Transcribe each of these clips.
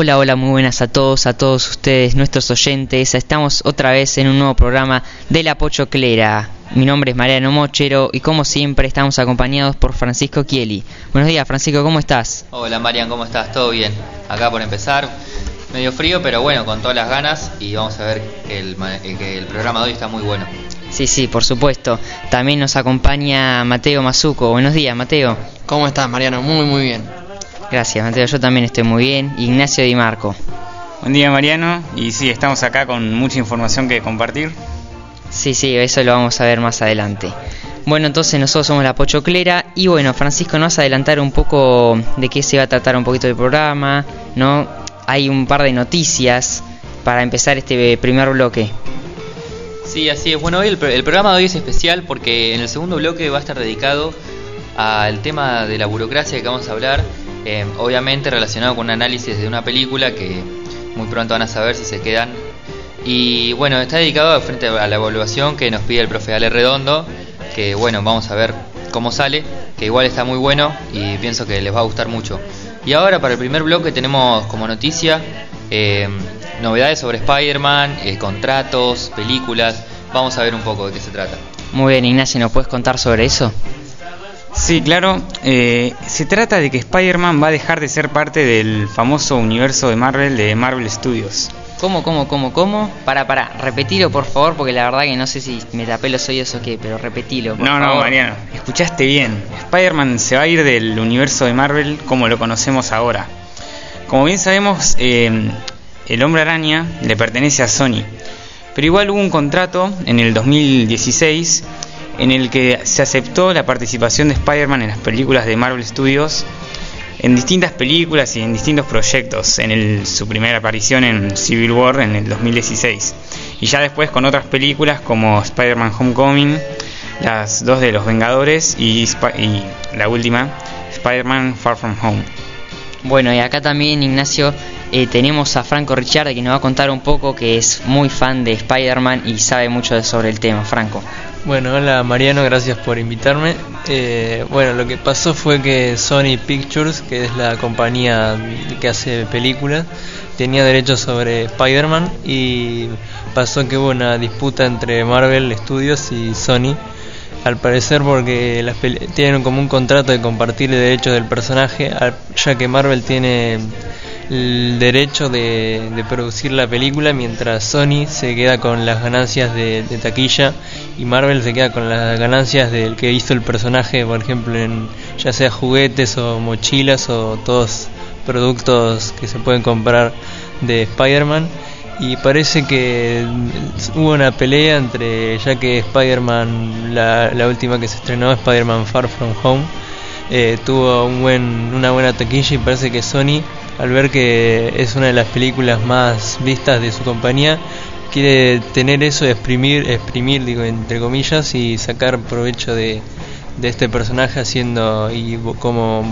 Hola, hola, muy buenas a todos, a todos ustedes, nuestros oyentes. Estamos otra vez en un nuevo programa de La Pochoclera. Mi nombre es Mariano Mochero y como siempre estamos acompañados por Francisco Chieli. Buenos días, Francisco, ¿cómo estás? Hola, Marian, ¿cómo estás? ¿Todo bien? Acá por empezar, medio frío, pero bueno, con todas las ganas y vamos a ver que el, que el programa de hoy está muy bueno. Sí, sí, por supuesto. También nos acompaña Mateo Mazuco. Buenos días, Mateo. ¿Cómo estás, Mariano? Muy, muy bien. Gracias, Mateo. Yo también estoy muy bien. Ignacio Di Marco. Buen día, Mariano. Y sí, estamos acá con mucha información que compartir. Sí, sí, eso lo vamos a ver más adelante. Bueno, entonces nosotros somos la Pochoclera y bueno, Francisco, nos adelantar un poco de qué se va a tratar un poquito del programa, ¿no? Hay un par de noticias para empezar este primer bloque. Sí, así es. Bueno, hoy el, el programa de hoy es especial porque en el segundo bloque va a estar dedicado al tema de la burocracia que vamos a hablar eh, obviamente relacionado con un análisis de una película que muy pronto van a saber si se quedan. Y bueno, está dedicado frente a la evaluación que nos pide el profe Ale Redondo, que bueno, vamos a ver cómo sale, que igual está muy bueno y pienso que les va a gustar mucho. Y ahora para el primer bloque tenemos como noticia eh, novedades sobre Spider-Man, eh, contratos, películas. Vamos a ver un poco de qué se trata. Muy bien, Ignacio, ¿nos puedes contar sobre eso? Sí, claro. Eh, se trata de que Spider-Man va a dejar de ser parte del famoso universo de Marvel de Marvel Studios. ¿Cómo, cómo, cómo, cómo? Para, para, repetilo por favor, porque la verdad que no sé si me tapé los oídos o qué, pero repetilo. Por no, no, Mariano, escuchaste bien. Spider-Man se va a ir del universo de Marvel como lo conocemos ahora. Como bien sabemos, eh, el hombre araña le pertenece a Sony. Pero igual hubo un contrato en el 2016 en el que se aceptó la participación de Spider-Man en las películas de Marvel Studios, en distintas películas y en distintos proyectos, en su primera aparición en Civil War en el 2016, y ya después con otras películas como Spider-Man Homecoming, las dos de los Vengadores y, la última, Spider-Man Far From Home. Bueno, y acá también Ignacio eh, tenemos a Franco Richard que nos va a contar un poco que es muy fan de Spider-Man y sabe mucho sobre el tema. Franco. Bueno, hola Mariano, gracias por invitarme. Eh, bueno, lo que pasó fue que Sony Pictures, que es la compañía que hace películas, tenía derechos sobre Spider-Man y pasó que hubo una disputa entre Marvel Studios y Sony. Al parecer porque las tienen como un contrato de compartir derechos del personaje, ya que Marvel tiene el derecho de, producir la película mientras Sony se queda con las ganancias de, taquilla y Marvel se queda con las ganancias del que hizo el personaje, por ejemplo, en ya sea juguetes o mochilas o todos productos que se pueden comprar de Spider-Man. Y parece que hubo una pelea entre, ya que Spider-Man, la, la última que se estrenó, Spider-Man Far From Home, eh, tuvo un buen, una buena taquilla y parece que Sony al ver que es una de las películas más vistas de su compañía, quiere tener eso, exprimir, exprimir, digo, entre comillas, y sacar provecho de, de este personaje haciendo y como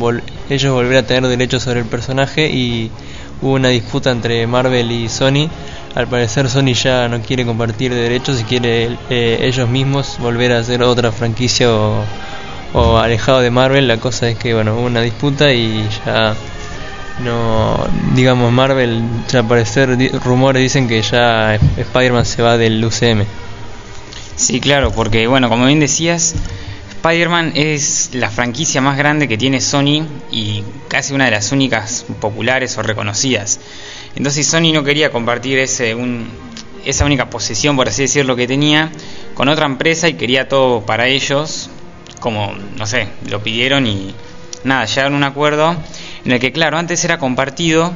ellos volver a tener derechos sobre el personaje y hubo una disputa entre Marvel y Sony. Al parecer Sony ya no quiere compartir derechos y quiere eh, ellos mismos volver a hacer otra franquicia o, o alejado de Marvel. La cosa es que bueno, hubo una disputa y ya no digamos Marvel al parecer rumores dicen que ya Spider-Man se va del UCM sí claro porque bueno como bien decías Spider-Man es la franquicia más grande que tiene Sony y casi una de las únicas populares o reconocidas. Entonces Sony no quería compartir ese un, esa única posesión por así decirlo que tenía con otra empresa y quería todo para ellos como no sé lo pidieron y nada llegaron a un acuerdo en el que, claro, antes era compartido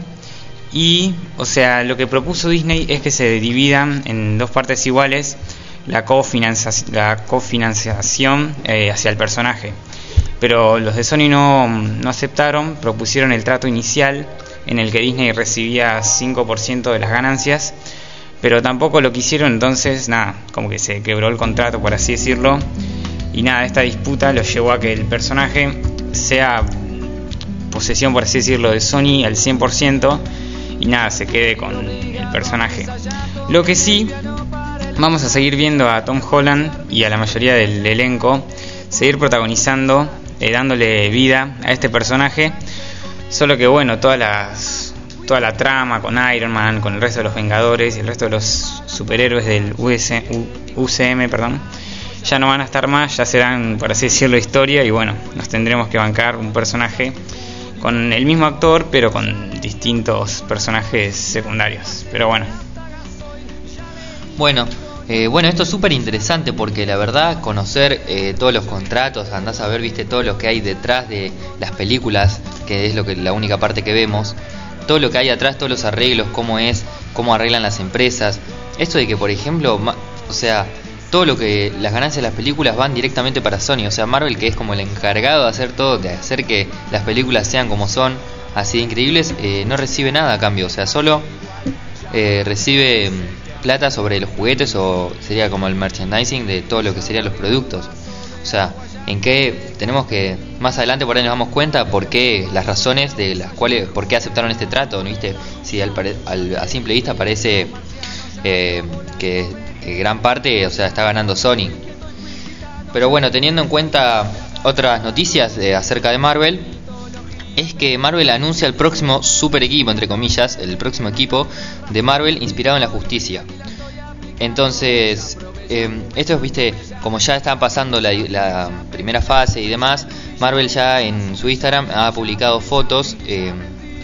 y, o sea, lo que propuso Disney es que se dividan en dos partes iguales la, la cofinanciación eh, hacia el personaje. Pero los de Sony no, no aceptaron, propusieron el trato inicial en el que Disney recibía 5% de las ganancias, pero tampoco lo quisieron, entonces nada, como que se quebró el contrato, por así decirlo, y nada, esta disputa lo llevó a que el personaje sea posesión, por así decirlo, de Sony al 100% y nada, se quede con el personaje. Lo que sí, vamos a seguir viendo a Tom Holland y a la mayoría del elenco seguir protagonizando, eh, dándole vida a este personaje, solo que bueno, todas las toda la trama con Iron Man, con el resto de los Vengadores y el resto de los superhéroes del UCM, perdón, ya no van a estar más, ya serán, por así decirlo, historia y bueno, nos tendremos que bancar un personaje con el mismo actor, pero con distintos personajes secundarios. Pero bueno. Bueno, eh, bueno, esto es súper interesante porque la verdad conocer eh, todos los contratos, andás a ver, viste, todo lo que hay detrás de las películas, que es lo que la única parte que vemos, todo lo que hay atrás, todos los arreglos, cómo es, cómo arreglan las empresas. Esto de que, por ejemplo, o sea, todo lo que las ganancias de las películas van directamente para Sony, o sea, Marvel que es como el encargado de hacer todo, de hacer que las películas sean como son, así de increíbles, eh, no recibe nada a cambio, o sea, solo eh, recibe plata sobre los juguetes o sería como el merchandising de todo lo que serían los productos. O sea, en qué tenemos que más adelante por ahí nos damos cuenta por qué las razones de las cuales por qué aceptaron este trato, ¿no viste? Si al, a simple vista parece eh, que gran parte, o sea, está ganando Sony. Pero bueno, teniendo en cuenta otras noticias de, acerca de Marvel, es que Marvel anuncia el próximo super equipo, entre comillas, el próximo equipo de Marvel inspirado en la justicia. Entonces, eh, esto es, viste, como ya están pasando la, primera fase y demás, Marvel ya en su Instagram ha publicado fotos eh,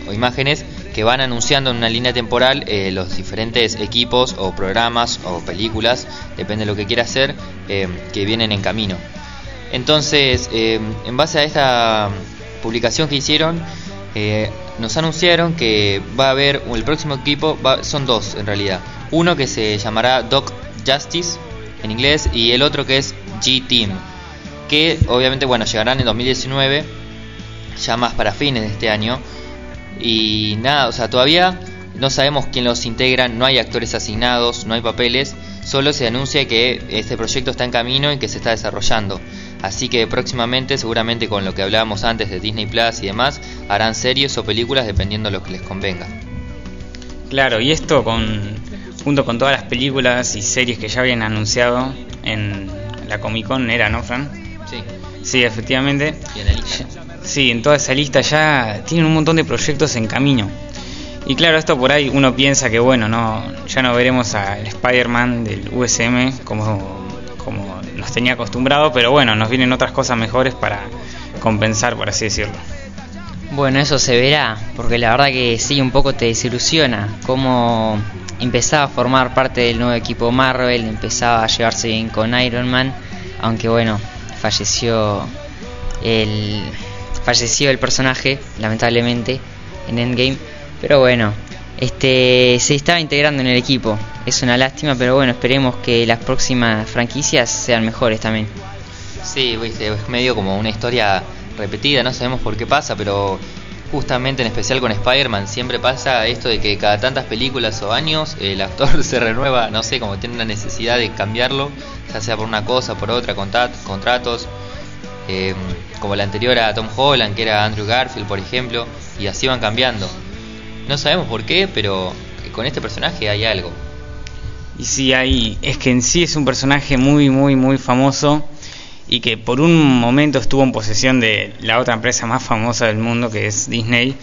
o imágenes que van anunciando en una línea temporal eh, los diferentes equipos o programas o películas, depende de lo que quiera hacer, eh, que vienen en camino. Entonces, en base a esta publicación que hicieron, nos anunciaron que va a haber el próximo equipo, son dos en realidad. Uno que se llamará Doc Justice en inglés y el otro que es G-Team, que obviamente bueno llegarán en 2019, ya más para fines de este año y nada, o sea, todavía no sabemos quién los integra, no hay actores asignados, no hay papeles, solo se anuncia que este proyecto está en camino y que se está desarrollando. Así que próximamente, seguramente con lo que hablábamos antes de Disney Plus y demás, harán series o películas dependiendo de lo que les convenga. Claro, y esto con junto con todas las películas y series que ya habían anunciado en la Comic Con era, ¿no, Fran? Sí. Sí, efectivamente. Y en la lista. Sí, en toda esa lista ya tienen un montón de proyectos en camino. Y claro, esto por ahí uno piensa que bueno, no ya no veremos al Spider-Man del USM como, tenía acostumbrado, pero bueno, nos vienen otras cosas mejores para compensar, por así decirlo. Bueno, eso se verá, porque la verdad que sí, un poco te desilusiona cómo empezaba a formar parte del nuevo equipo Marvel, empezaba a llevarse bien con Iron Man, aunque bueno, falleció el falleció el personaje, lamentablemente, en Endgame. Pero bueno, este se estaba integrando en el equipo. Es una lástima, pero bueno, esperemos que las próximas franquicias sean mejores también. Sí, es medio como una historia repetida, no sabemos por qué pasa, pero justamente en especial con Spider-Man siempre pasa esto de que cada tantas películas o años el actor se renueva, no sé, como tiene una necesidad de cambiarlo, ya sea por una cosa, por otra, contratos. Eh, como la anterior a Tom Holland, que era Andrew Garfield, por ejemplo, y así van cambiando. No sabemos por qué, pero con este personaje hay algo. Y sí, hay, es que en sí es un personaje muy, muy, muy famoso y que por un momento estuvo en posesión de la otra empresa más famosa del mundo, que es Disney,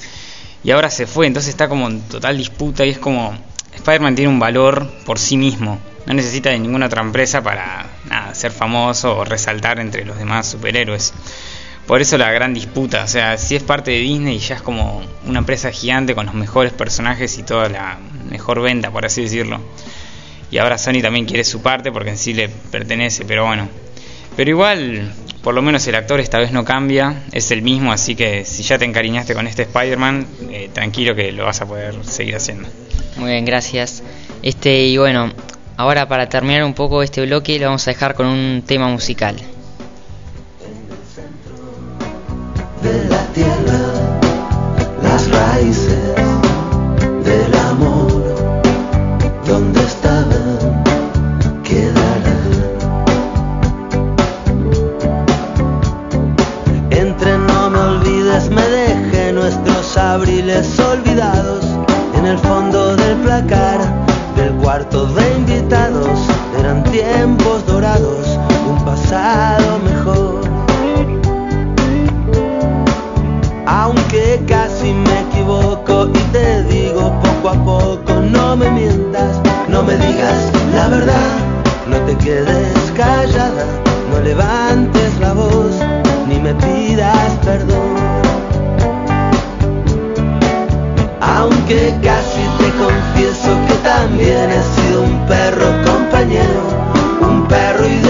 y ahora se fue, entonces está como en total disputa y es como Spider-Man tiene un valor por sí mismo, no necesita de ninguna otra empresa para ser famoso o resaltar entre los demás superhéroes. Por eso la gran disputa, o sea, si es parte de Disney ya es como una empresa gigante con los mejores personajes y toda la mejor venta, por así decirlo. Y ahora Sony también quiere su parte porque en sí le pertenece, pero bueno. Pero igual, por lo menos el actor esta vez no cambia, es el mismo, así que si ya te encariñaste con este Spider-Man, eh, tranquilo que lo vas a poder seguir haciendo. Muy bien, gracias. Este, y bueno, ahora para terminar un poco este bloque lo vamos a dejar con un tema musical. Olvidados en el fondo del placar del cuarto de invitados. Eran tiempos no te quedes callada, no levantes la voz, ni me pidas perdón. Aunque casi te confieso que también he sido un perro compañero, un perro y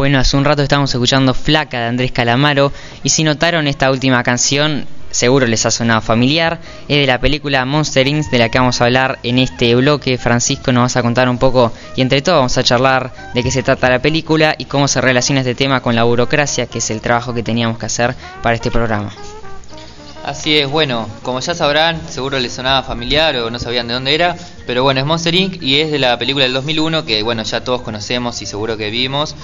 Bueno, hace un rato estábamos escuchando Flaca de Andrés Calamaro y si notaron esta última canción, seguro les ha sonado familiar, es de la película Monster Inc. de la que vamos a hablar en este bloque. Francisco nos vas a contar un poco y entre todos vamos a charlar de qué se trata la película y cómo se relaciona este tema con la burocracia, que es el trabajo que teníamos que hacer para este programa. Así es, bueno, como ya sabrán, seguro les sonaba familiar o no sabían de dónde era, pero bueno, es Monster Inc. y es de la película del 2001 que bueno, ya todos conocemos y seguro que vimos,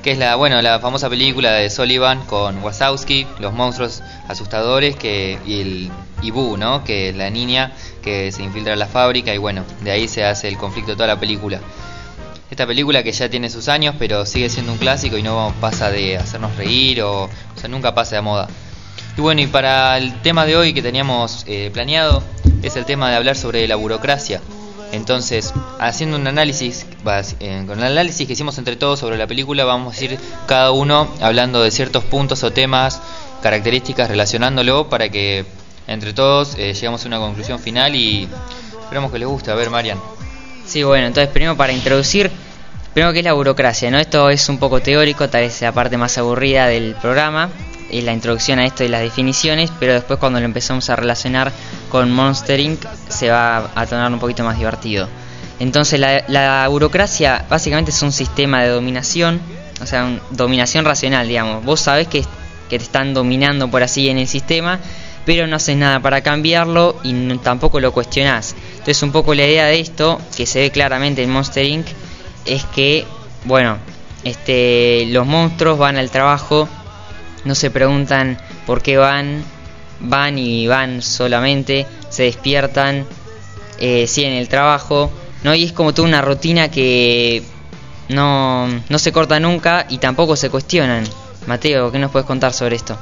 que es la bueno, la famosa película de Sullivan con Wazowski, los monstruos asustadores que y el y Boo, ¿no? Que es la niña que se infiltra en la fábrica y bueno, de ahí se hace el conflicto de toda la película. Esta película que ya tiene sus años, pero sigue siendo un clásico y no pasa de hacernos reír o, o sea, nunca pasa de moda. Y bueno, y para el tema de hoy que teníamos eh, planeado, es el tema de hablar sobre la burocracia. Entonces, haciendo un análisis, eh, con el análisis que hicimos entre todos sobre la película, vamos a ir cada uno hablando de ciertos puntos o temas, características, relacionándolo para que entre todos eh, lleguemos a una conclusión final y esperemos que les guste. A ver, Marian. Sí, bueno, entonces primero para introducir, primero que es la burocracia, ¿no? Esto es un poco teórico, tal vez la parte más aburrida del programa, y la introducción a esto y las definiciones, pero después cuando lo empezamos a relacionar con Monster Inc. se va a tornar un poquito más divertido. Entonces la, burocracia básicamente es un sistema de dominación, o sea, un, dominación racional, digamos. Vos sabés que, que te están dominando por así en el sistema, pero no haces nada para cambiarlo y tampoco lo cuestionás. Entonces un poco la idea de esto, que se ve claramente en Monster Inc., es que, bueno, este, los monstruos van al trabajo no se preguntan por qué van, van y van solamente, se despiertan, eh, siguen el trabajo, ¿no? Y es como toda una rutina que no, no se corta nunca y tampoco se cuestionan. Mateo, ¿qué nos puedes contar sobre esto?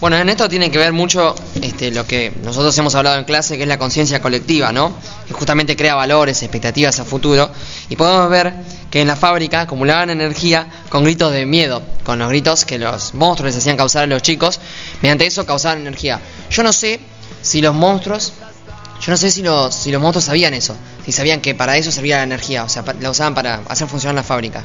Bueno, en esto tiene que ver mucho este, lo que nosotros hemos hablado en clase, que es la conciencia colectiva, ¿no? Que justamente crea valores, expectativas a futuro. Y podemos ver que en la fábrica acumulaban energía con gritos de miedo, con los gritos que los monstruos les hacían causar a los chicos. Mediante eso causaban energía. Yo no sé si los monstruos, yo no sé si los, si los monstruos sabían eso, si sabían que para eso servía la energía, o sea, la usaban para hacer funcionar la fábrica.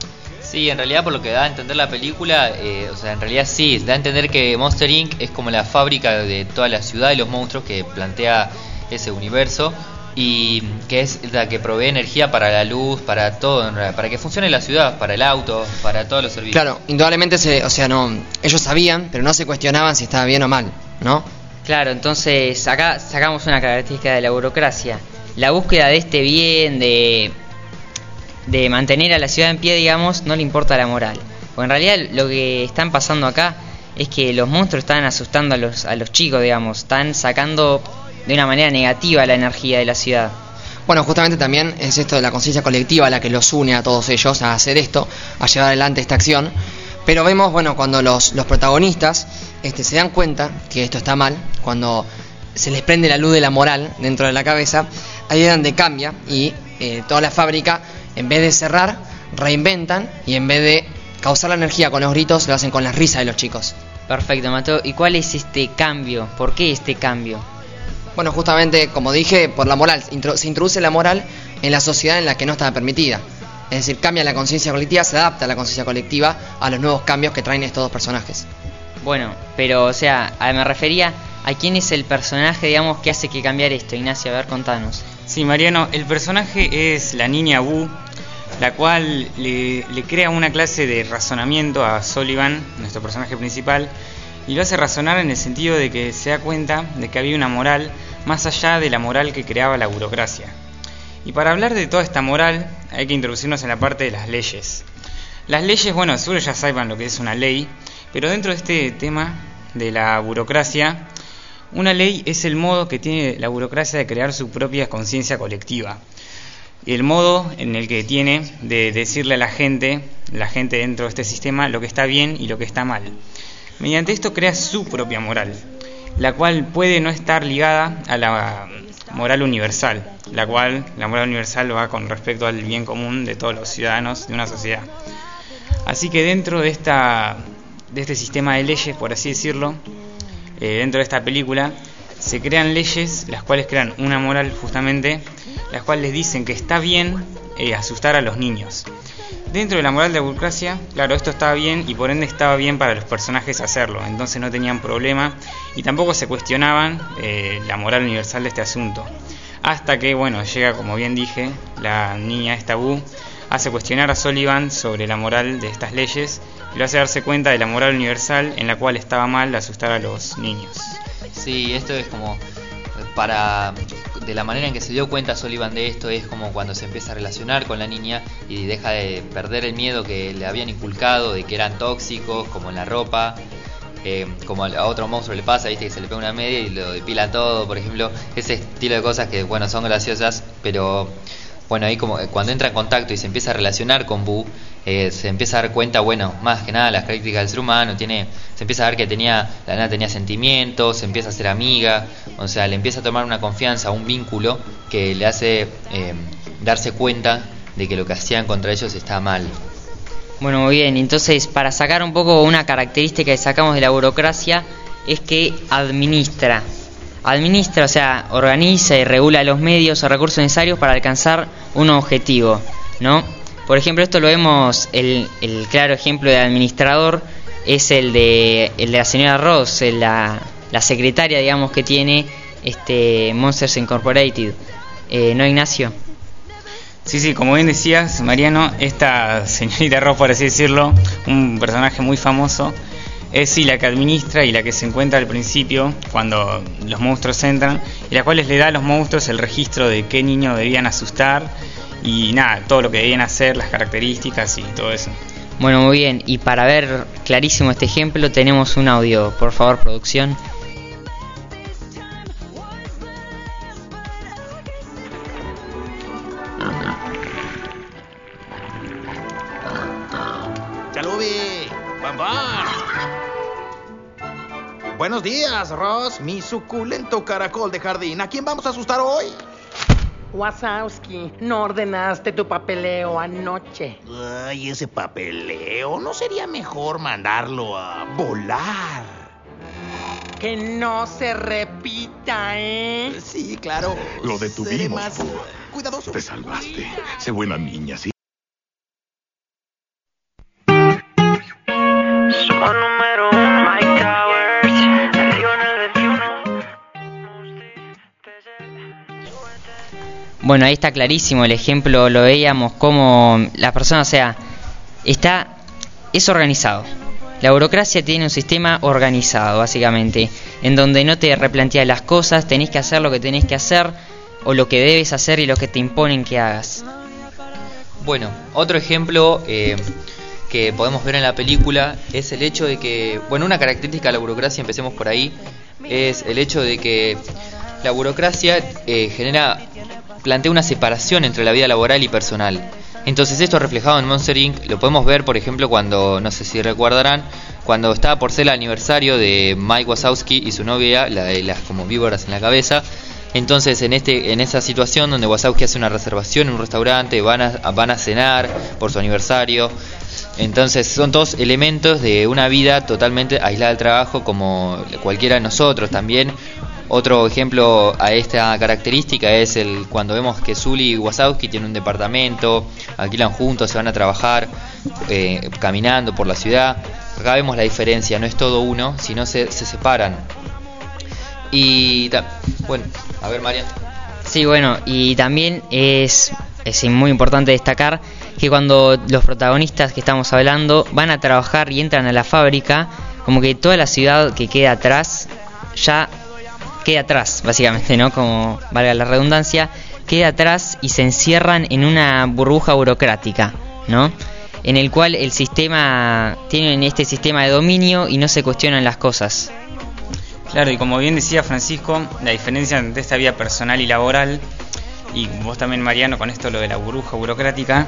Sí, en realidad por lo que da a entender la película, eh, o sea, en realidad sí, da a entender que Monster Inc. es como la fábrica de toda la ciudad y los monstruos que plantea ese universo y que es la que provee energía para la luz, para todo, para que funcione la ciudad, para el auto, para todos los servicios. Claro, indudablemente, se, o sea, no, ellos sabían, pero no se cuestionaban si estaba bien o mal, ¿no? Claro, entonces acá sacamos una característica de la burocracia, la búsqueda de este bien, de de mantener a la ciudad en pie, digamos, no le importa la moral. Porque en realidad lo que están pasando acá es que los monstruos están asustando a los, a los chicos, digamos, están sacando de una manera negativa la energía de la ciudad. Bueno, justamente también es esto de la conciencia colectiva la que los une a todos ellos a hacer esto, a llevar adelante esta acción. Pero vemos, bueno, cuando los, los protagonistas este, se dan cuenta que esto está mal, cuando se les prende la luz de la moral dentro de la cabeza, ahí es donde cambia y eh, toda la fábrica en vez de cerrar, reinventan y en vez de causar la energía con los gritos, lo hacen con la risa de los chicos. Perfecto, Mateo. ¿Y cuál es este cambio? ¿Por qué este cambio? Bueno, justamente, como dije, por la moral. Se introduce la moral en la sociedad en la que no estaba permitida. Es decir, cambia la conciencia colectiva, se adapta la conciencia colectiva a los nuevos cambios que traen estos dos personajes. Bueno, pero, o sea, me refería a quién es el personaje, digamos, que hace que cambiar esto. Ignacio, a ver, contanos. Sí, Mariano, el personaje es la niña Wu, la cual le, crea una clase de razonamiento a Sullivan, nuestro personaje principal, y lo hace razonar en el sentido de que se da cuenta de que había una moral más allá de la moral que creaba la burocracia. Y para hablar de toda esta moral hay que introducirnos en la parte de las leyes. Las leyes, bueno, seguro ya saben lo que es una ley, pero dentro de este tema de la burocracia, una ley es el modo que tiene la burocracia de crear su propia conciencia colectiva el modo en el que tiene de decirle a la gente, la gente dentro de este sistema, lo que está bien y lo que está mal. Mediante esto crea su propia moral, la cual puede no estar ligada a la moral universal, la cual la moral universal va con respecto al bien común de todos los ciudadanos de una sociedad. Así que dentro de esta de este sistema de leyes, por así decirlo, eh, dentro de esta película, se crean leyes las cuales crean una moral justamente las cuales dicen que está bien eh, asustar a los niños. Dentro de la moral de la burocracia, claro, esto estaba bien y por ende estaba bien para los personajes hacerlo, entonces no tenían problema y tampoco se cuestionaban eh, la moral universal de este asunto. Hasta que, bueno, llega, como bien dije, la niña esta Bu, hace cuestionar a Sullivan sobre la moral de estas leyes y lo hace darse cuenta de la moral universal en la cual estaba mal asustar a los niños. Sí, esto es como para de la manera en que se dio cuenta Sullivan de esto es como cuando se empieza a relacionar con la niña y deja de perder el miedo que le habían inculcado de que eran tóxicos, como en la ropa, eh, como a otro monstruo le pasa, viste que se le pega una media y lo depila todo, por ejemplo, ese estilo de cosas que bueno son graciosas, pero bueno ahí como cuando entra en contacto y se empieza a relacionar con Boo, eh, se empieza a dar cuenta, bueno, más que nada las características del ser humano, tiene, se empieza a ver que tenía, la nena tenía sentimientos, se empieza a ser amiga, o sea, le empieza a tomar una confianza, un vínculo que le hace eh, darse cuenta de que lo que hacían contra ellos está mal. Bueno, muy bien, entonces para sacar un poco una característica que sacamos de la burocracia es que administra. Administra, o sea, organiza y regula los medios o recursos necesarios para alcanzar un objetivo, ¿no? Por ejemplo, esto lo vemos, el, el claro ejemplo de administrador es el de, el de la señora Ross, la, secretaria, digamos, que tiene este Monsters Incorporated. Eh, ¿No, Ignacio? Sí, sí, como bien decías, Mariano, esta señorita Ross, por así decirlo, un personaje muy famoso, es sí la que administra y la que se encuentra al principio cuando los monstruos entran y la cual le da a los monstruos el registro de qué niño debían asustar y nada, todo lo que debían hacer, las características y todo eso. Bueno, muy bien, y para ver clarísimo este ejemplo tenemos un audio, por favor, producción. Buenos días, Ross, mi suculento caracol de jardín. ¿A quién vamos a asustar hoy? Wazowski, no ordenaste tu papeleo anoche. Ay, ese papeleo. ¿No sería mejor mandarlo a volar? Que no se repita, ¿eh? Sí, claro. Lo detuvimos, más cuidadoso. Te salvaste. Sé buena niña, ¿sí? Somos número Bueno, ahí está clarísimo el ejemplo, lo veíamos como la persona, o sea, está, es organizado. La burocracia tiene un sistema organizado, básicamente, en donde no te replanteas las cosas, tenés que hacer lo que tenés que hacer, o lo que debes hacer y lo que te imponen que hagas. Bueno, otro ejemplo eh, que podemos ver en la película es el hecho de que, bueno, una característica de la burocracia, empecemos por ahí, es el hecho de que la burocracia eh, genera, plantea una separación entre la vida laboral y personal. Entonces esto reflejado en Monster Inc. lo podemos ver, por ejemplo, cuando, no sé si recordarán, cuando estaba por ser el aniversario de Mike Wazowski y su novia, la de las como víboras en la cabeza. Entonces en este en esa situación donde Wazowski hace una reservación en un restaurante, van a, van a cenar por su aniversario. Entonces son todos elementos de una vida totalmente aislada del trabajo como cualquiera de nosotros también. Otro ejemplo a esta característica es el cuando vemos que Zully y Wazowski tienen un departamento, alquilan juntos, se van a trabajar eh, caminando por la ciudad. Acá vemos la diferencia, no es todo uno, sino se, se separan. Y bueno, a ver Marian. Sí, bueno, y también es, es muy importante destacar que cuando los protagonistas que estamos hablando van a trabajar y entran a la fábrica, como que toda la ciudad que queda atrás ya queda atrás, básicamente, ¿no? Como valga la redundancia, queda atrás y se encierran en una burbuja burocrática, ¿no? En el cual el sistema tienen este sistema de dominio y no se cuestionan las cosas. Claro, y como bien decía Francisco, la diferencia entre esta vida personal y laboral, y vos también Mariano con esto lo de la burbuja burocrática,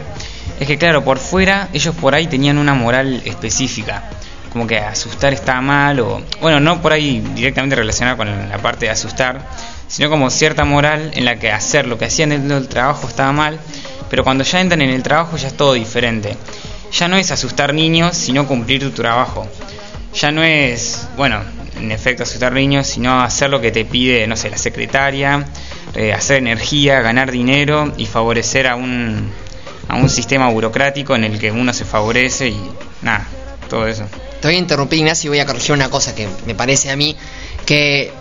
es que claro, por fuera ellos por ahí tenían una moral específica, como que asustar estaba mal, o bueno, no por ahí directamente relacionada con la parte de asustar, sino como cierta moral en la que hacer lo que hacían dentro del trabajo estaba mal, pero cuando ya entran en el trabajo ya es todo diferente. Ya no es asustar niños, sino cumplir tu trabajo. Ya no es, bueno, en efecto asustar niños, sino hacer lo que te pide, no sé, la secretaria, eh, hacer energía, ganar dinero y favorecer a un, a un sistema burocrático en el que uno se favorece y nada, todo eso. Te voy a interrumpir, Ignacio, y voy a corregir una cosa que me parece a mí, que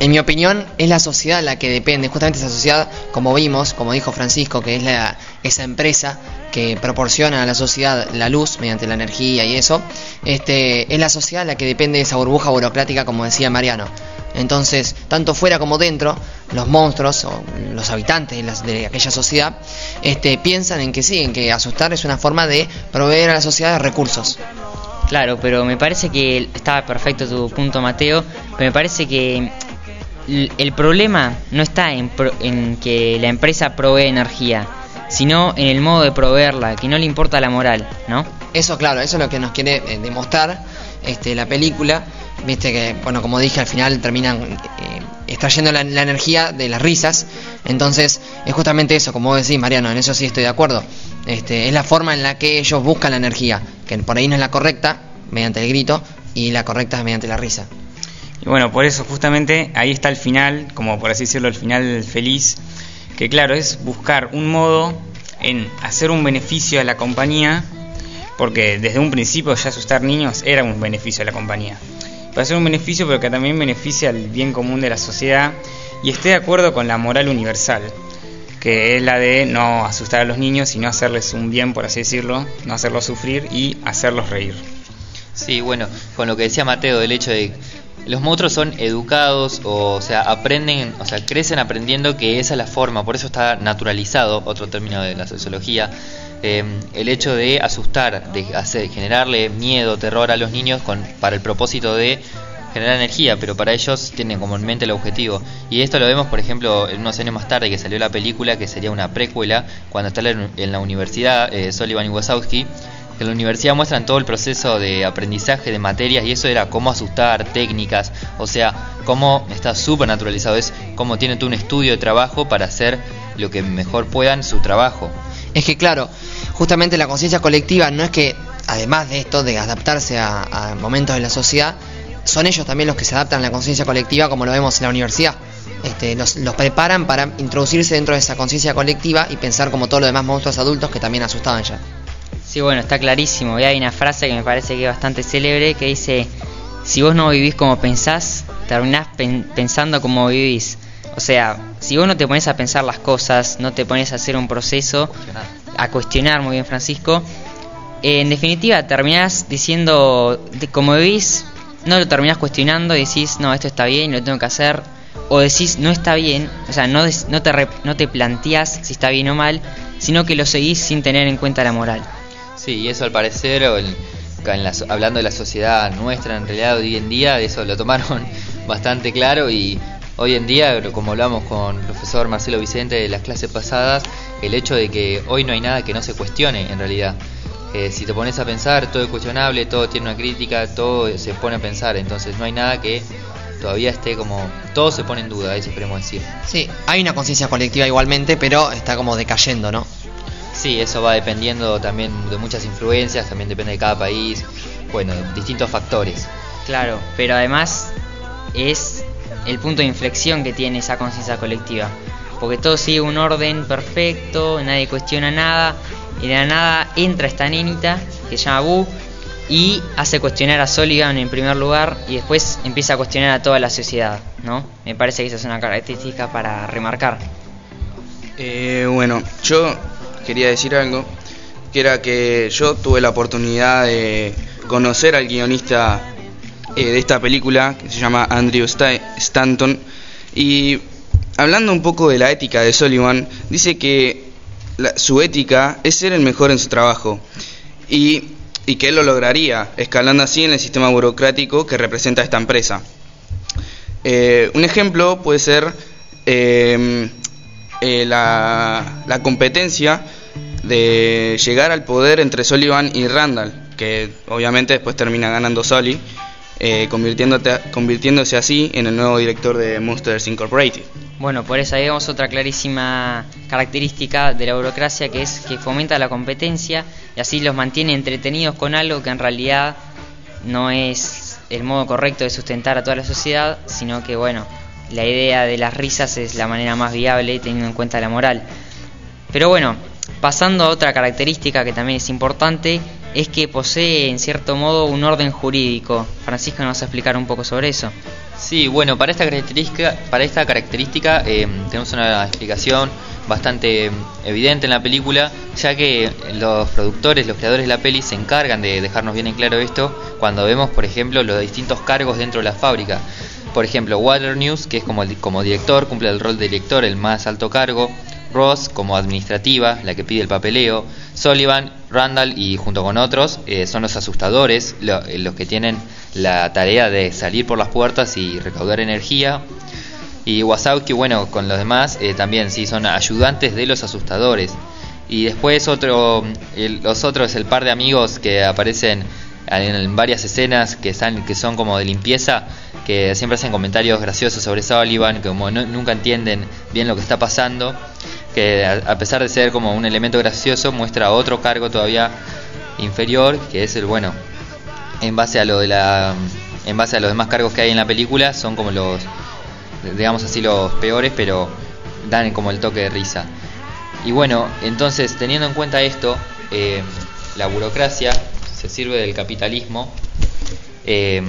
en mi opinión es la sociedad la que depende, justamente esa sociedad, como vimos, como dijo Francisco, que es la, esa empresa que proporciona a la sociedad la luz mediante la energía y eso, este, es la sociedad la que depende de esa burbuja burocrática, como decía Mariano. Entonces, tanto fuera como dentro, los monstruos o los habitantes de, aquella sociedad este, piensan en que sí, en que asustar es una forma de proveer a la sociedad de recursos. Claro, pero me parece que estaba perfecto tu punto, Mateo. Pero me parece que el problema no está en, pro- en que la empresa provee energía, sino en el modo de proveerla, que no le importa la moral, ¿no? Eso, claro, eso es lo que nos quiere eh, demostrar este, la película. Viste que, bueno, como dije, al final terminan eh, extrayendo la, energía de las risas. Entonces, es justamente eso, como decís, Mariano, en eso sí estoy de acuerdo. Este, es la forma en la que ellos buscan la energía, que por ahí no es la correcta, mediante el grito, y la correcta es mediante la risa. Y bueno, por eso justamente ahí está el final, como por así decirlo, el final feliz, que claro, es buscar un modo en hacer un beneficio a la compañía, porque desde un principio ya asustar niños era un beneficio a la compañía. Para hacer un beneficio, pero que también beneficia al bien común de la sociedad, y esté de acuerdo con la moral universal, que es la de no asustar a los niños, sino hacerles un bien, por así decirlo, no hacerlos sufrir y hacerlos reír. Sí, bueno, con lo que decía Mateo del hecho de los monstruos son educados, o, sea, aprenden, o sea, crecen aprendiendo que esa es la forma, por eso está naturalizado, otro término de la sociología, eh, el hecho de asustar, de hacer, generarle miedo, terror a los niños con, para el propósito de generar energía, pero para ellos tienen como en mente el objetivo. Y esto lo vemos, por ejemplo, en unos años más tarde que salió la película, que sería una precuela, cuando está en la universidad, eh, Sullivan y Wazowski, que en la universidad muestran todo el proceso de aprendizaje de materias y eso era cómo asustar, técnicas, o sea, cómo está súper naturalizado, es cómo tienen todo un estudio de trabajo para hacer lo que mejor puedan su trabajo. Es que claro, justamente la conciencia colectiva no es que, además de esto, de adaptarse a, momentos de la sociedad, son ellos también los que se adaptan a la conciencia colectiva como lo vemos en la universidad. Este, los, los preparan para introducirse dentro de esa conciencia colectiva y pensar como todos los demás monstruos adultos que también asustaban ya. Sí, bueno, está clarísimo. Y hay una frase que me parece que es bastante célebre que dice, si vos no vivís como pensás, terminás pen- pensando como vivís. O sea, si vos no te pones a pensar las cosas, no te pones a hacer un proceso, a cuestionar, muy bien Francisco, en definitiva terminás diciendo de como vivís, no lo terminás cuestionando y decís, no, esto está bien, lo tengo que hacer, o decís, no está bien, o sea, no, des- no, te, re- no te planteás si está bien o mal, sino que lo seguís sin tener en cuenta la moral. Sí, y eso al parecer, o el- en la so- hablando de la sociedad nuestra en realidad hoy en día, eso lo tomaron bastante claro y hoy en día, como hablamos con el profesor Marcelo Vicente de las clases pasadas, el hecho de que hoy no hay nada que no se cuestione en realidad. Eh, si te pones a pensar, todo es cuestionable, todo tiene una crítica, todo se pone a pensar, entonces no hay nada que todavía esté como... Todo se pone en duda, eso queremos decir. Sí, hay una conciencia colectiva igualmente, pero está como decayendo, ¿no? Sí, eso va dependiendo también de muchas influencias, también depende de cada país, bueno, distintos factores. Claro, pero además es el punto de inflexión que tiene esa conciencia colectiva. Porque todo sigue un orden perfecto, nadie cuestiona nada, y de la nada entra esta nenita que se llama Boo y hace cuestionar a Sullivan en primer lugar y después empieza a cuestionar a toda la sociedad, ¿no? Me parece que esa es una característica para remarcar. Eh, bueno, yo quería decir algo, que era que yo tuve la oportunidad de conocer al guionista eh, de esta película, que se llama Andrew Sta- Stanton, y hablando un poco de la ética de Sullivan, dice que su ética es ser el mejor en su trabajo, y, y que él lo lograría, escalando así en el sistema burocrático que representa esta empresa. Eh, un ejemplo puede ser eh, eh, la, la competencia de llegar al poder entre Sullivan y Randall, que obviamente después termina ganando Sully, eh, convirtiéndose así en el nuevo director de Monsters Incorporated. Bueno, por eso ahí vemos otra clarísima característica de la burocracia que es que fomenta la competencia y así los mantiene entretenidos con algo que en realidad no es el modo correcto de sustentar a toda la sociedad, sino que bueno, la idea de las risas es la manera más viable teniendo en cuenta la moral. Pero bueno, Pasando a otra característica que también es importante, es que posee en cierto modo un orden jurídico. Francisco nos va a explicar un poco sobre eso. Sí, bueno, para esta característica, para esta característica eh, tenemos una explicación bastante evidente en la película, ya que los productores, los creadores de la peli se encargan de dejarnos bien en claro esto cuando vemos, por ejemplo, los distintos cargos dentro de la fábrica. Por ejemplo, Water News, que es como, como director, cumple el rol de director, el más alto cargo. Ross como administrativa, la que pide el papeleo. Sullivan, Randall y junto con otros eh, son los asustadores, eh, los que tienen la tarea de salir por las puertas y recaudar energía. Y Wasowski, bueno, con los demás eh, también sí son ayudantes de los asustadores. Y después otro, los otros, el par de amigos que aparecen en, varias escenas que, están, que son como de limpieza, que siempre hacen comentarios graciosos sobre Sullivan, que como nunca entienden bien lo que está pasando, que a, pesar de ser como un elemento gracioso, muestra otro cargo todavía inferior, que es el bueno, en base a lo de la en base a los demás cargos que hay en la película, son como los digamos así los peores, pero dan como el toque de risa. Y bueno, entonces teniendo en cuenta esto, eh, la burocracia se sirve del capitalismo. Eh,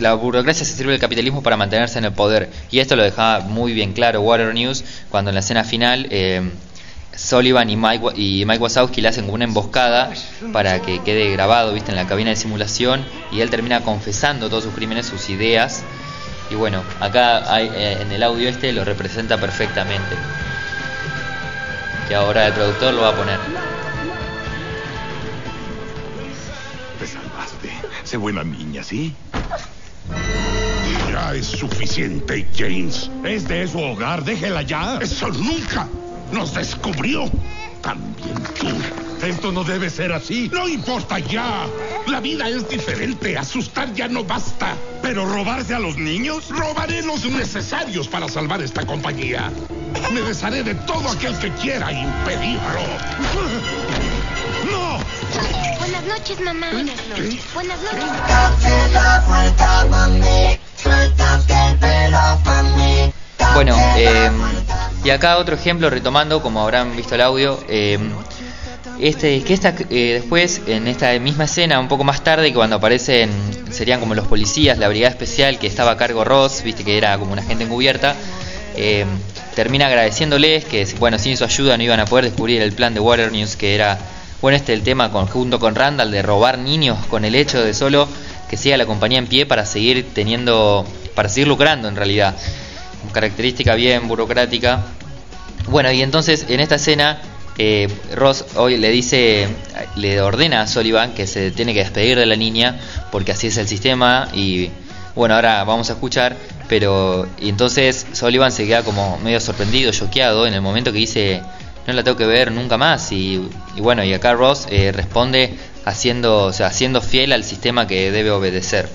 la burocracia se sirve del capitalismo para mantenerse en el poder. Y esto lo dejaba muy bien claro Water News cuando en la escena final eh, Sullivan y Mike, y Mike Wazowski le hacen una emboscada para que quede grabado ¿viste? en la cabina de simulación y él termina confesando todos sus crímenes, sus ideas. Y bueno, acá hay, eh, en el audio este lo representa perfectamente. Que ahora el productor lo va a poner. Sé buena niña, ¿sí? Ya es suficiente, James. Es de su hogar, déjela ya. Eso nunca nos descubrió. También tú. Esto no debe ser así. No importa ya. La vida es diferente. Asustar ya no basta. Pero robarse a los niños, robaré los necesarios para salvar esta compañía. Me desharé de todo aquel que quiera impedirlo. ¡No! Buenas noches, mamá. Buenas noches. Buenas noches. Bueno, eh, y acá otro ejemplo retomando, como habrán visto el audio, eh, este, que esta, eh, después en esta misma escena, un poco más tarde, cuando aparecen, serían como los policías, la brigada especial que estaba a cargo Ross, viste que era como una gente encubierta, eh, termina agradeciéndoles que, bueno, sin su ayuda no iban a poder descubrir el plan de Water News, que era, bueno, este el tema conjunto con Randall de robar niños con el hecho de solo que siga la compañía en pie para seguir teniendo, para seguir lucrando en realidad. Característica bien burocrática. Bueno, y entonces en esta escena eh, Ross hoy le dice, le ordena a Sullivan que se tiene que despedir de la niña porque así es el sistema y bueno, ahora vamos a escuchar, pero y entonces Sullivan se queda como medio sorprendido, choqueado en el momento que dice, no la tengo que ver nunca más y, bueno, y acá Ross eh, responde haciendo, o sea, siendo fiel al sistema que debe obedecer.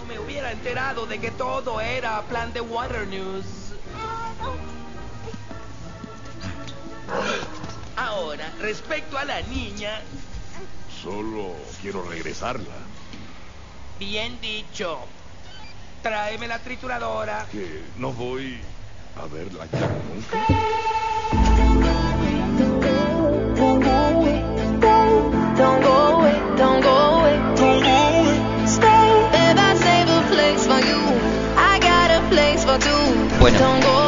No me hubiera enterado de que todo era plan de Water News. Ahora, respecto a la niña, Solo quiero regresarla. bien dicho. Tráeme la trituradora. Que no voy a verla ya nunca. Don't go away, don't go away, don't go away. Stay, babe, I save a place for you. I got a place for two. Bueno,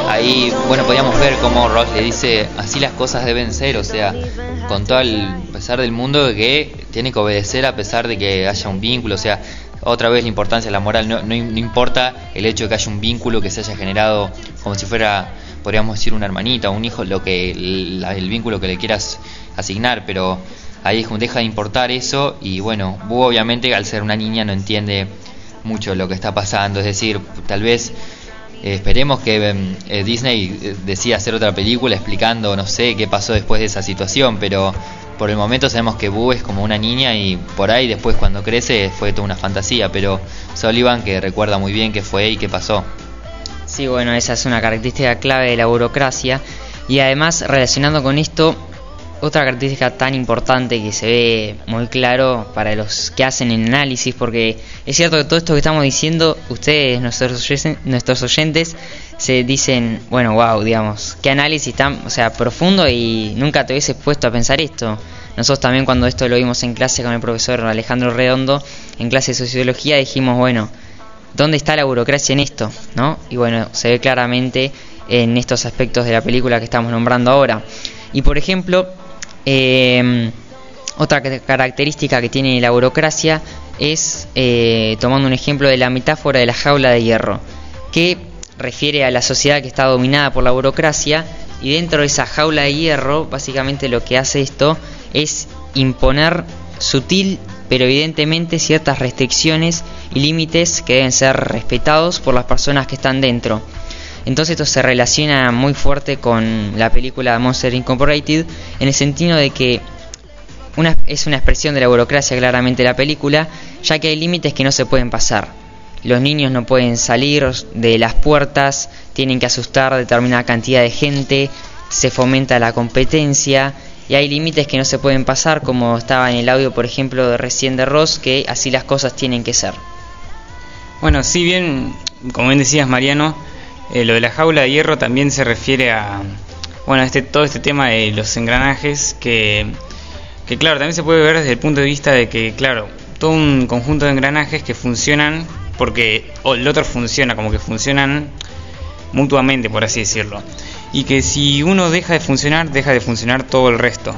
ahí bueno podíamos ver cómo Ross le dice así las cosas deben ser, o sea, con todo el pesar del mundo que tiene que obedecer a pesar de que haya un vínculo, o sea, otra vez la importancia de la moral, no, no, importa el hecho de que haya un vínculo que se haya generado como si fuera, podríamos decir, una hermanita, un hijo, lo que el, vínculo que le quieras asignar, pero ahí deja de importar eso y bueno, Boo obviamente al ser una niña no entiende mucho lo que está pasando, es decir, tal vez eh, esperemos que em, eh, Disney eh, decida hacer otra película explicando, no sé, qué pasó después de esa situación, pero por el momento sabemos que Boo es como una niña y por ahí después cuando crece fue toda una fantasía, pero Sullivan que recuerda muy bien qué fue y qué pasó. Sí, bueno, esa es una característica clave de la burocracia. Y además, relacionando con esto, otra característica tan importante que se ve muy claro para los que hacen el análisis, porque es cierto que todo esto que estamos diciendo, ustedes, nuestros oyentes, se dicen, bueno, wow, digamos, qué análisis tan, o sea, profundo y nunca te hubieses puesto a pensar esto. Nosotros también cuando esto lo vimos en clase con el profesor Alejandro Redondo, en clase de sociología, dijimos, bueno, ¿dónde está la burocracia en esto? ¿No? Y bueno, se ve claramente en estos aspectos de la película que estamos nombrando ahora. Y por ejemplo, eh, otra ca- característica que tiene la burocracia es, eh, tomando un ejemplo de la metáfora de la jaula de hierro, que refiere a la sociedad que está dominada por la burocracia y dentro de esa jaula de hierro, básicamente lo que hace esto es imponer sutil pero evidentemente ciertas restricciones y límites que deben ser respetados por las personas que están dentro. Entonces esto se relaciona muy fuerte con la película Monster Incorporated en el sentido de que una, es una expresión de la burocracia claramente la película, ya que hay límites que no se pueden pasar. Los niños no pueden salir de las puertas, tienen que asustar determinada cantidad de gente, se fomenta la competencia y hay límites que no se pueden pasar, como estaba en el audio, por ejemplo, de recién de Ross, que así las cosas tienen que ser. Bueno, si bien, como bien decías Mariano, eh, lo de la jaula de hierro también se refiere a, bueno, este todo este tema de los engranajes que, que claro, también se puede ver desde el punto de vista de que, claro, todo un conjunto de engranajes que funcionan porque el otro funciona, como que funcionan mutuamente, por así decirlo. Y que si uno deja de funcionar, deja de funcionar todo el resto.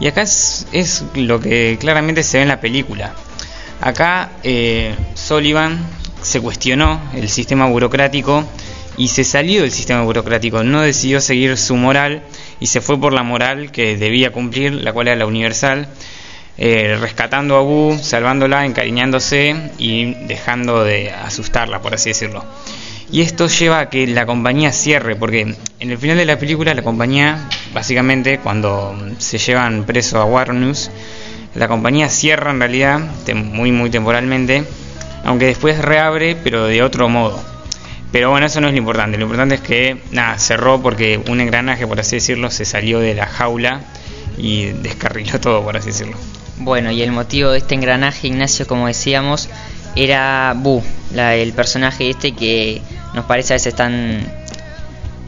Y acá es, es lo que claramente se ve en la película. Acá eh, Sullivan se cuestionó el sistema burocrático y se salió del sistema burocrático, no decidió seguir su moral y se fue por la moral que debía cumplir, la cual era la universal, eh, rescatando a Boo, salvándola, encariñándose y dejando de asustarla, por así decirlo. Y esto lleva a que la compañía cierre, porque en el final de la película la compañía, básicamente cuando se llevan preso a Warner News, la compañía cierra en realidad, muy muy temporalmente, aunque después reabre, pero de otro modo. Pero bueno, eso no es lo importante. Lo importante es que nada, cerró porque un engranaje, por así decirlo, se salió de la jaula y descarriló todo, por así decirlo. Bueno, y el motivo de este engranaje, Ignacio, como decíamos, era Bu, el personaje este que nos parece a veces tan,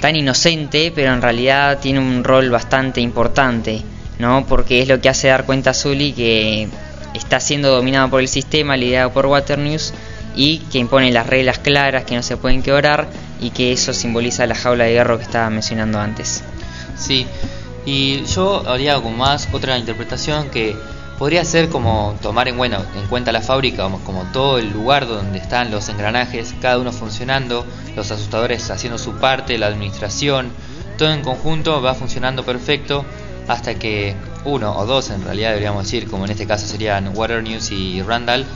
tan inocente, pero en realidad tiene un rol bastante importante, ¿no? Porque es lo que hace dar cuenta a Zully que está siendo dominado por el sistema, liderado por Water News, y que impone las reglas claras que no se pueden quebrar, y que eso simboliza la jaula de hierro que estaba mencionando antes. Sí, y yo haría como más otra interpretación que podría ser como tomar en, bueno, en cuenta la fábrica como, como todo el lugar donde están los engranajes, cada uno funcionando, los asustadores haciendo su parte, la administración, todo en conjunto va funcionando perfecto hasta que uno o dos en realidad deberíamos decir, como en este caso serían Water News y Randall,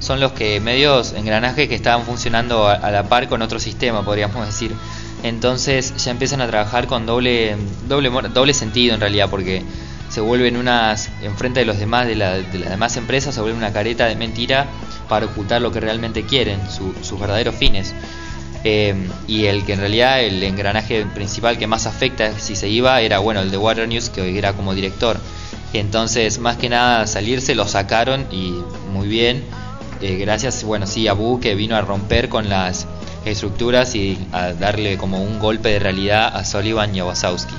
son los que medios engranajes que estaban funcionando a, a la par con otro sistema, podríamos decir. Entonces ya empiezan a trabajar con doble, doble, doble sentido en realidad, porque se vuelven unas, enfrente de los demás, de, la- de las demás empresas, se vuelven una careta de mentira para ocultar lo que realmente quieren, su- sus verdaderos fines. Eh, y el que en realidad el engranaje principal que más afecta si se iba era bueno el de Water News que era como director entonces más que nada salirse lo sacaron y muy bien eh, gracias bueno sí a Bu que vino a romper con las estructuras y a darle como un golpe de realidad a Sullivan y a Wazowski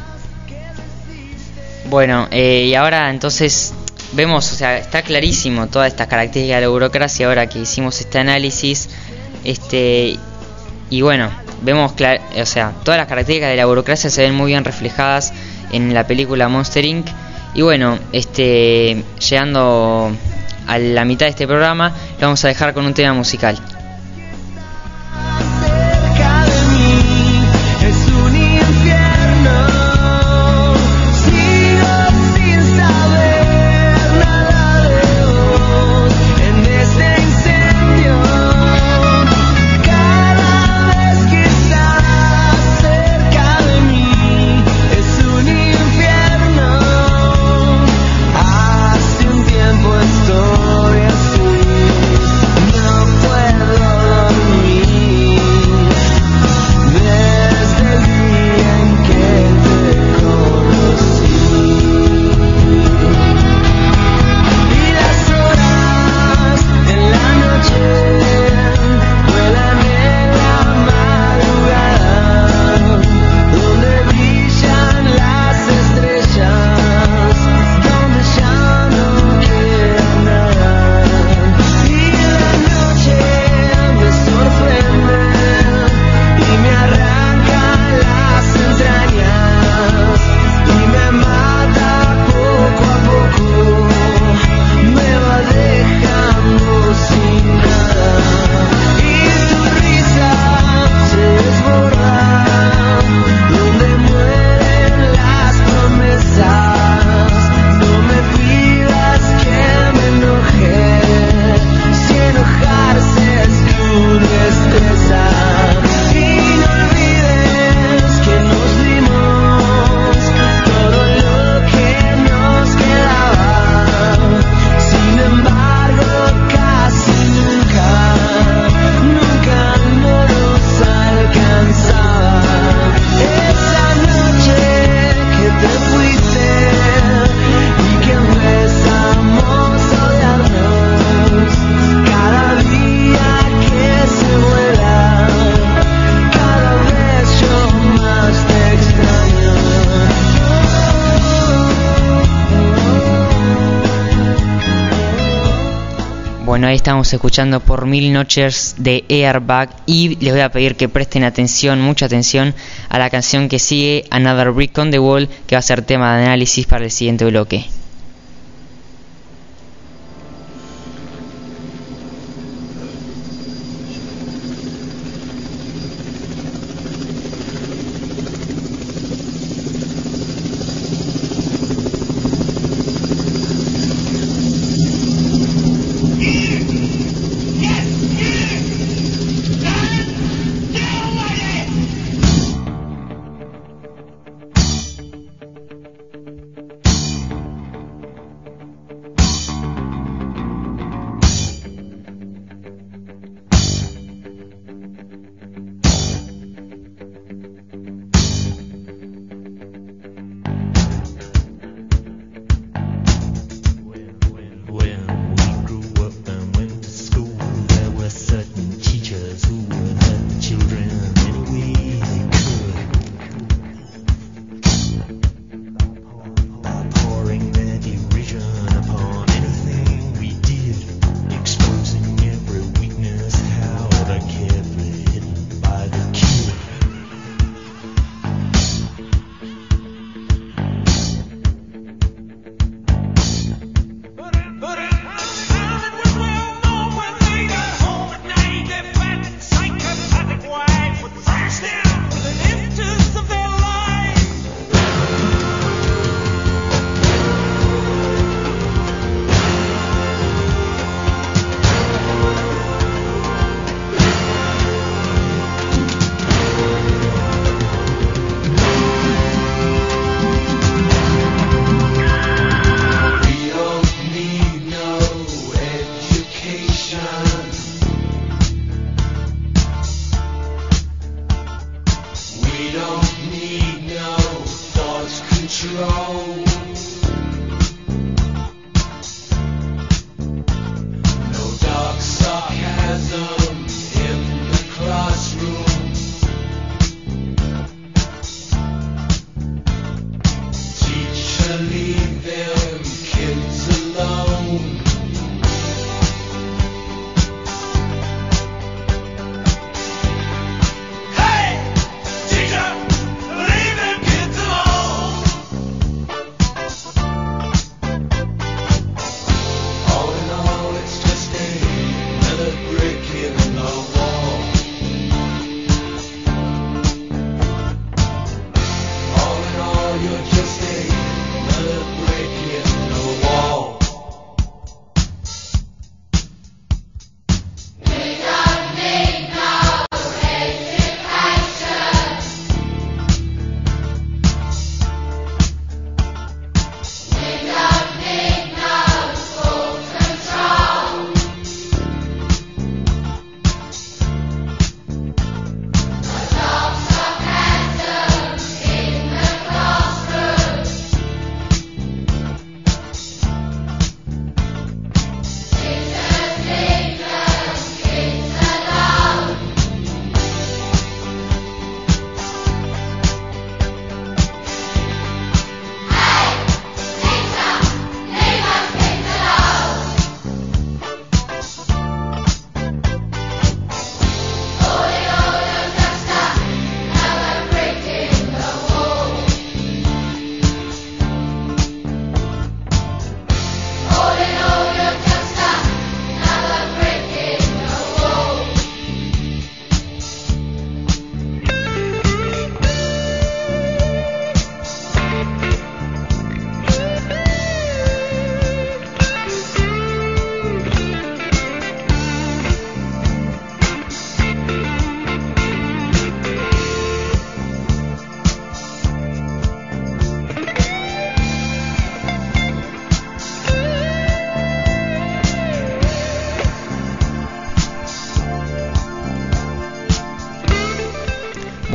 Bueno, eh, y ahora entonces vemos, o sea, está clarísimo toda esta característica de la burocracia ahora que hicimos este análisis, este y bueno, vemos, o sea, todas las características de la burocracia se ven muy bien reflejadas en la película Monster Inc. Y bueno, este, llegando a la mitad de este programa, lo vamos a dejar con un tema musical. Bueno, ahí estamos escuchando por Mil Noches de Airbag y les voy a pedir que presten atención, mucha atención a la canción que sigue, Another Brick on the Wall, que va a ser tema de análisis para el siguiente bloque.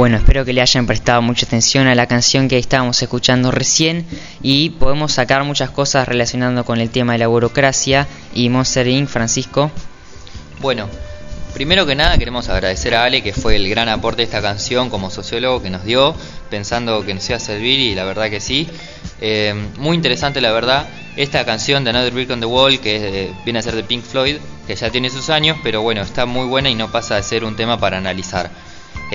Bueno, espero que le hayan prestado mucha atención a la canción que estábamos escuchando recién y podemos sacar muchas cosas relacionando con el tema de la burocracia y Monster Inc. Francisco. Bueno, primero que nada queremos agradecer a Ale que fue el gran aporte de esta canción como sociólogo que nos dio, pensando que nos iba a servir y la verdad que sí. Eh, muy interesante la verdad. Esta canción de Another Brick on the Wall, que es de- viene a ser de Pink Floyd, que ya tiene sus años, pero bueno, está muy buena y no pasa de ser un tema para analizar.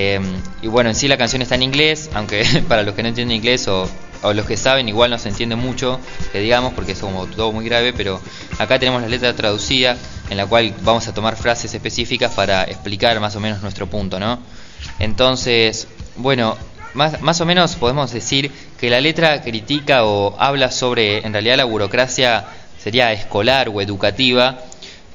Eh, y bueno, en sí la canción está en inglés, aunque para los que no entienden inglés o, o los que saben igual no se entiende mucho, que digamos, porque es como todo muy grave, pero acá tenemos la letra traducida, en la cual vamos a tomar frases específicas para explicar más o menos nuestro punto, ¿no? Entonces, bueno, más, más o menos podemos decir que la letra critica o habla sobre, en realidad la burocracia sería escolar o educativa,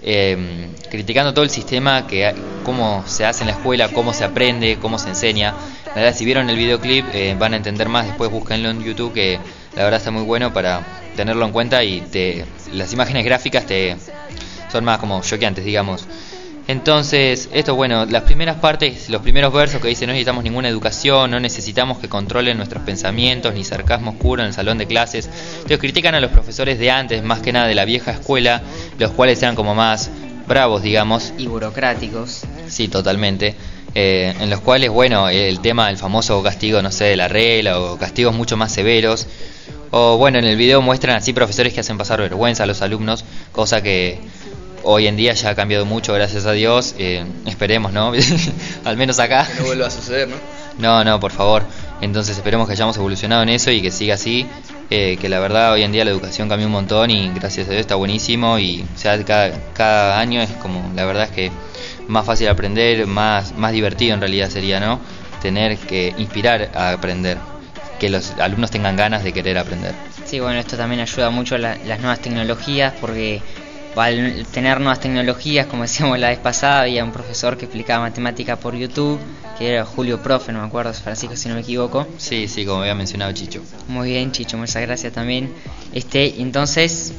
eh, criticando todo el sistema, que cómo se hace en la escuela, cómo se aprende, cómo se enseña. La verdad, si vieron el videoclip eh, van a entender más, después búsquenlo en YouTube, que la verdad está muy bueno para tenerlo en cuenta y te, las imágenes gráficas te son más como choqueantes, digamos. Entonces, esto bueno, las primeras partes, los primeros versos que dicen no necesitamos ninguna educación, no necesitamos que controlen nuestros pensamientos, ni sarcasmo oscuro en el salón de clases. Entonces critican a los profesores de antes, más que nada de la vieja escuela, los cuales eran como más bravos, digamos. Y burocráticos. Sí, totalmente. Eh, en los cuales, bueno, el tema del famoso castigo, no sé, de la regla o castigos mucho más severos. O bueno, en el video muestran así profesores que hacen pasar vergüenza a los alumnos, cosa que hoy en día ya ha cambiado mucho, gracias a Dios. Eh, esperemos, ¿no? Al menos acá. Que no vuelva a suceder, ¿no? No, no, por favor. Entonces esperemos que hayamos evolucionado en eso y que siga así. eh, que la verdad hoy en día la educación cambió un montón y gracias a Dios está buenísimo y o sea, cada, cada año es como, la verdad es que más fácil aprender, más, más divertido en realidad sería, ¿no? Tener que inspirar a aprender, que los alumnos tengan ganas de querer aprender. Sí, bueno, esto también ayuda mucho la- las nuevas tecnologías porque al tener nuevas tecnologías, como decíamos la vez pasada, había un profesor que explicaba matemática por YouTube, que era Julio Profe, no me acuerdo, Francisco si no me equivoco. Sí, sí, como había mencionado Chicho. Muy bien, Chicho, muchas gracias también. Este, entonces,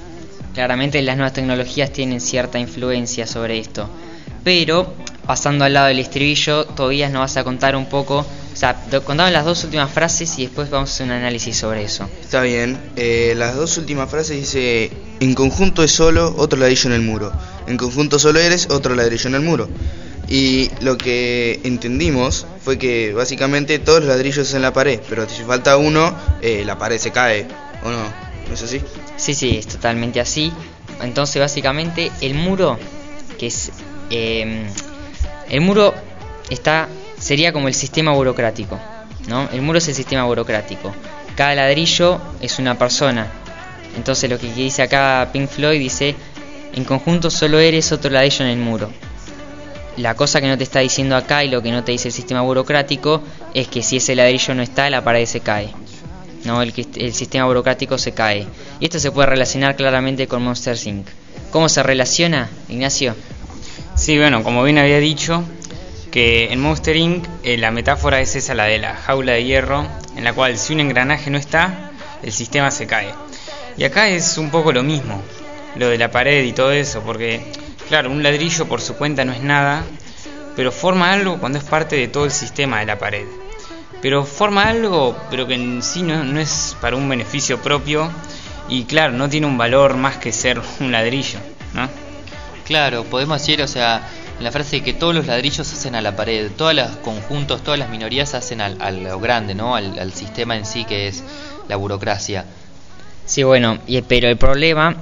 claramente las nuevas tecnologías tienen cierta influencia sobre esto. Pero, pasando al lado del estribillo, Tobías nos vas a contar un poco, do- contame las dos últimas frases y después vamos a hacer un análisis sobre eso. Está bien. Eh, las dos últimas frases dice, en conjunto es solo, otro ladrillo en el muro. En conjunto solo eres, otro ladrillo en el muro. Y lo que entendimos fue que básicamente todos los ladrillos en la pared, pero si falta uno, eh, la pared se cae, ¿o no? ¿No es así? Sí, sí, es totalmente así. Entonces, básicamente, el muro, que es. eh, el muro está sería como el sistema burocrático, ¿no? El muro es el sistema burocrático. Cada ladrillo es una persona. Entonces, lo que dice acá Pink Floyd dice: En conjunto solo eres otro ladrillo en el muro. La cosa que no te está diciendo acá y lo que no te dice el sistema burocrático es que si ese ladrillo no está, la pared se cae. ¿no? El, el sistema burocrático se cae. Y esto se puede relacionar claramente con Monster Inc. ¿Cómo se relaciona, Ignacio? Sí, bueno, como bien había dicho, que en Monster Inc. eh, la metáfora es esa, la de la jaula de hierro, en la cual si un engranaje no está, el sistema se cae. Y acá es un poco lo mismo, lo de la pared y todo eso, porque, claro, un ladrillo por su cuenta no es nada, pero forma algo cuando es parte de todo el sistema de la pared. Pero forma algo, pero que en sí no, no es para un beneficio propio, y claro, no tiene un valor más que ser un ladrillo, ¿no? Claro, podemos decir, o sea, en la frase que todos los ladrillos hacen a la pared, todos los conjuntos, todas las minorías hacen al, a lo grande, ¿no? Al, sistema en sí que es la burocracia. Sí, bueno, y, pero el problema,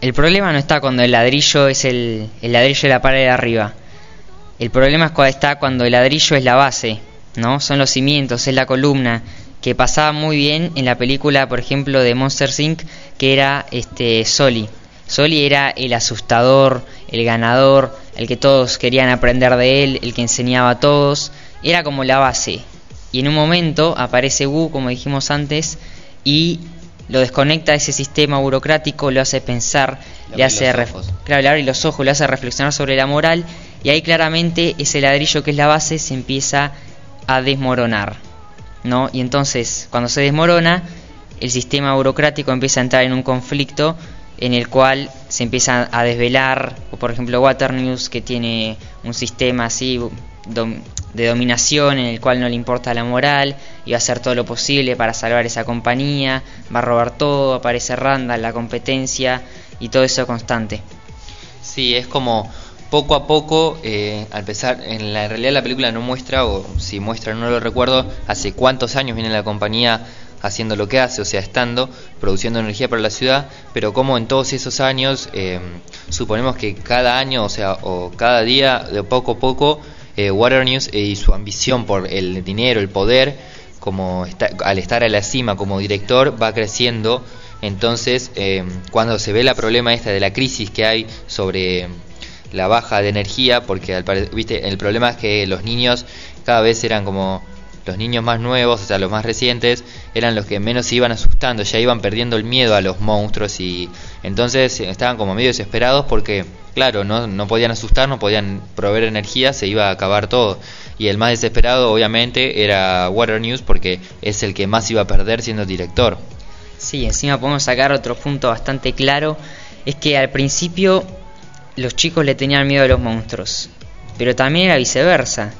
el problema no está cuando el ladrillo es el, el ladrillo de la pared de arriba. El problema es está cuando el ladrillo es la base, ¿no? Son los cimientos, es la columna, que pasaba muy bien en la película, por ejemplo, de Monster Inc., que era este Soli. Soli era el asustador, el ganador, el que todos querían aprender de él, el que enseñaba a todos, era como la base. Y en un momento aparece Wu, como dijimos antes, y lo desconecta de ese sistema burocrático, lo hace pensar, Le hace claro, le abre los ojos, le hace reflexionar sobre la moral, y ahí claramente ese ladrillo que es la base se empieza a desmoronar, ¿no? Y entonces, cuando se desmorona, el sistema burocrático empieza a entrar en un conflicto en el cual se empieza a desvelar, o por ejemplo Water News que tiene un sistema así de dominación en el cual no le importa la moral y va a hacer todo lo posible para salvar esa compañía, va a robar todo, aparece Randall, la competencia y todo eso constante. Sí, es como poco a poco, eh, al pesar, en la realidad la película no muestra, o si muestra no lo recuerdo, hace cuántos años viene la compañía haciendo lo que hace, o sea, estando, produciendo energía para la ciudad, pero como en todos esos años, eh, suponemos que cada año, o sea, o cada día, de poco a poco, eh, Water News eh, y su ambición por el dinero, el poder, como está- al estar a la cima como director, va creciendo. Entonces, eh, cuando se ve la problema esta de la crisis que hay sobre la baja de energía, porque al viste, el problema es que los niños cada vez eran como los niños más nuevos, o sea, los más recientes, eran los que menos se iban asustando, ya iban perdiendo el miedo a los monstruos y entonces estaban como medio desesperados porque, claro, no, no podían asustar, no podían proveer energía, se iba a acabar todo. Y el más desesperado, obviamente, era Water News porque es el que más iba a perder siendo director. Sí, encima podemos sacar otro punto bastante claro, es que al principio los chicos le tenían miedo a los monstruos, pero también era viceversa.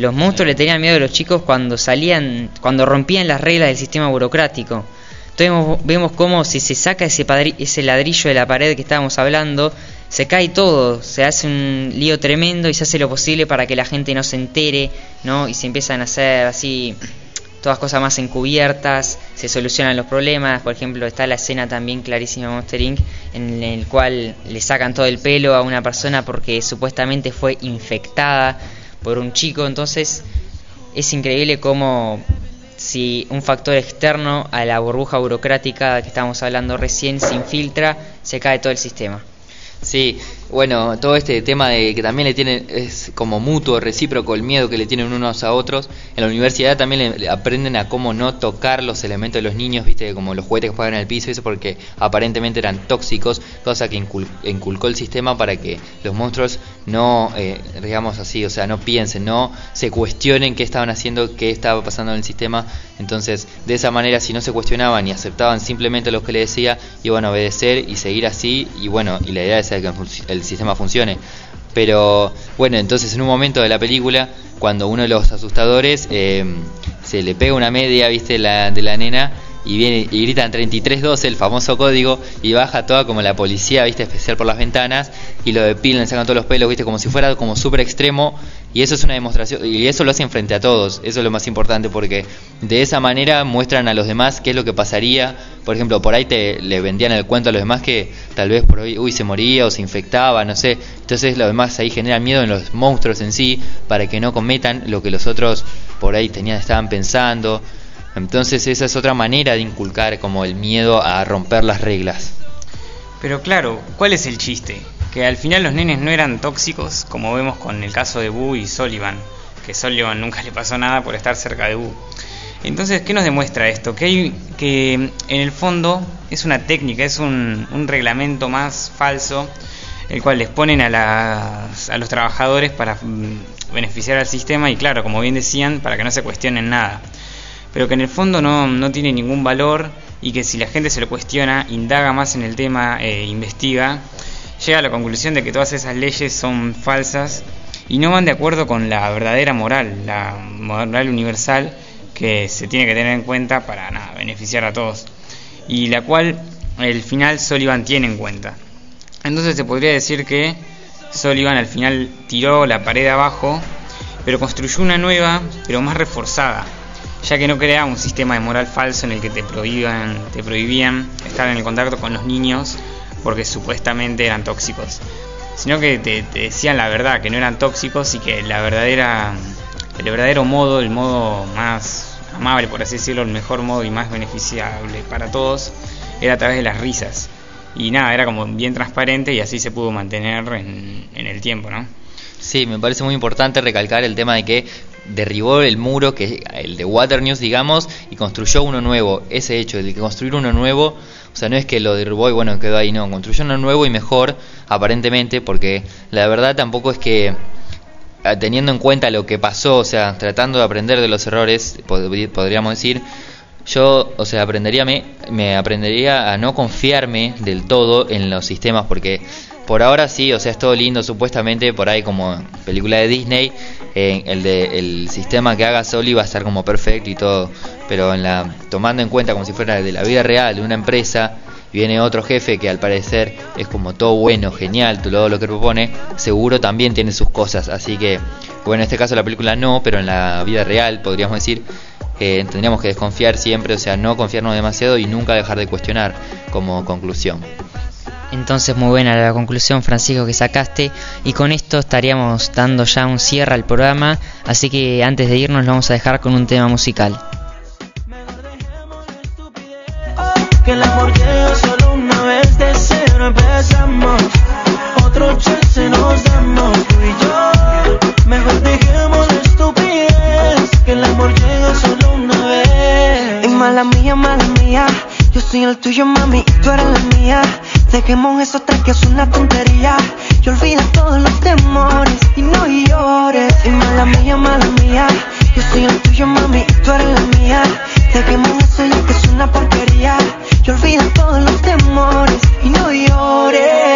Los monstruos le tenían miedo a los chicos cuando salían, cuando rompían las reglas del sistema burocrático. Entonces vemos, cómo si se saca ese, ese ladrillo de la pared que estábamos hablando, se cae todo, se hace un lío tremendo y se hace lo posible para que la gente no se entere, ¿no? Y se empiezan a hacer así todas cosas más encubiertas, se solucionan los problemas, por ejemplo está la escena también clarísima de Monster Inc. en el cual le sacan todo el pelo a una persona porque supuestamente fue infectada por un chico, entonces es increíble cómo si un factor externo a la burbuja burocrática que estábamos hablando recién se infiltra, se cae todo el sistema. Sí, bueno, todo este tema de que también le tienen, es como mutuo, recíproco el miedo que le tienen unos a otros. En la universidad también le, aprenden a cómo no tocar los elementos de los niños, viste, como los juguetes que juegan en el piso, eso porque aparentemente eran tóxicos, cosa que incul- inculcó el sistema para que los monstruos no, eh, digamos así, o sea, no piensen, no se cuestionen qué estaban haciendo, qué estaba pasando en el sistema. Entonces, de esa manera, si no se cuestionaban y aceptaban simplemente lo que le decía, iban a obedecer y seguir así, y bueno, y la idea es que func- el sistema funcione. Pero bueno, entonces en un momento de la película, cuando uno de los asustadores eh, se le pega una media, viste, la, de la nena, y viene y gritan 3312, el famoso código, y baja toda como la policía, viste, especial por las ventanas, y lo depilan, le sacan todos los pelos, viste, como si fuera como súper extremo, y eso es una demostración, y eso lo hacen frente a todos, eso es lo más importante, porque de esa manera muestran a los demás qué es lo que pasaría, por ejemplo, por ahí te le vendían el cuento a los demás que tal vez por hoy, uy, se moría o se infectaba, no sé, entonces los demás ahí generan miedo en los monstruos en sí, para que no cometan lo que los otros por ahí tenían, estaban pensando, entonces esa es otra manera de inculcar como el miedo a romper las reglas. Pero claro, ¿cuál es el chiste? Que al final los nenes no eran tóxicos, como vemos con el caso de Boo y Sullivan, que Sullivan nunca le pasó nada por estar cerca de Boo. Entonces, ¿qué nos demuestra esto? Que, hay, que en el fondo es una técnica, es un, un reglamento más falso, el cual les ponen a, a los trabajadores para mm, beneficiar al sistema y claro, como bien decían, para que no se cuestionen nada. Pero que en el fondo no, no tiene ningún valor y que si la gente se lo cuestiona, indaga más en el tema, eh, investiga, llega a la conclusión de que todas esas leyes son falsas y no van de acuerdo con la verdadera moral, la moral universal que se tiene que tener en cuenta para nada, beneficiar a todos y la cual el final Sullivan tiene en cuenta. Entonces se podría decir que Sullivan al final tiró la pared abajo, pero construyó una nueva, pero más reforzada, ya que no crea un sistema de moral falso en el que te prohíban, te prohibían estar en el contacto con los niños porque supuestamente eran tóxicos, sino que te, decían la verdad, que no eran tóxicos y que la verdadera, el verdadero modo, el modo más amable, por así decirlo, el mejor modo y más beneficiable para todos, era a través de las risas. Y nada, era como bien transparente y así se pudo mantener en, en el tiempo, ¿no? Sí, me parece muy importante recalcar el tema de que derribó el muro, que el de Water News, digamos, y construyó uno nuevo. Ese hecho de que construir uno nuevo, o sea, no es que lo derribó y bueno, quedó ahí, no, construyó uno nuevo y mejor, aparentemente, porque la verdad tampoco es que ah, teniendo en cuenta lo que pasó, o sea, tratando de aprender de los errores, pod- podríamos decir, yo, o sea, aprendería me, me aprendería a no confiarme del todo en los sistemas porque por ahora sí, o sea, es todo lindo supuestamente por ahí como película de Disney, eh, el de el sistema que haga Soli va a estar como perfecto y todo, pero en la tomando en cuenta como si fuera de la vida real de una empresa viene otro jefe que al parecer es como todo bueno, genial, todo lo que propone, seguro también tiene sus cosas, así que bueno, en este caso la película no, pero en la vida real podríamos decir eh, tendríamos que desconfiar siempre, o sea, no confiarnos demasiado y nunca dejar de cuestionar como conclusión. Entonces muy buena la conclusión Francisco que sacaste. Y con esto estaríamos dando ya un cierre al programa, así que antes de irnos lo vamos a dejar con un tema musical. Que el amor llega solo una vez de cero empezamos. Otro chance nos damos tú y yo. Mejor dejemos la estupidez. Que el amor llega solo una vez. Y mala mía, mala mía. Yo soy el tuyo mami y tú eres la mía Dejemos eso atrás que es una tontería. Y olvida todos los temores. Y no llores. Y mala mía, mala mía. Yo soy el tuyo mami y tú eres la mía. Dejemos eso ya que es una porquería. Y olvida todos los temores. Y no llores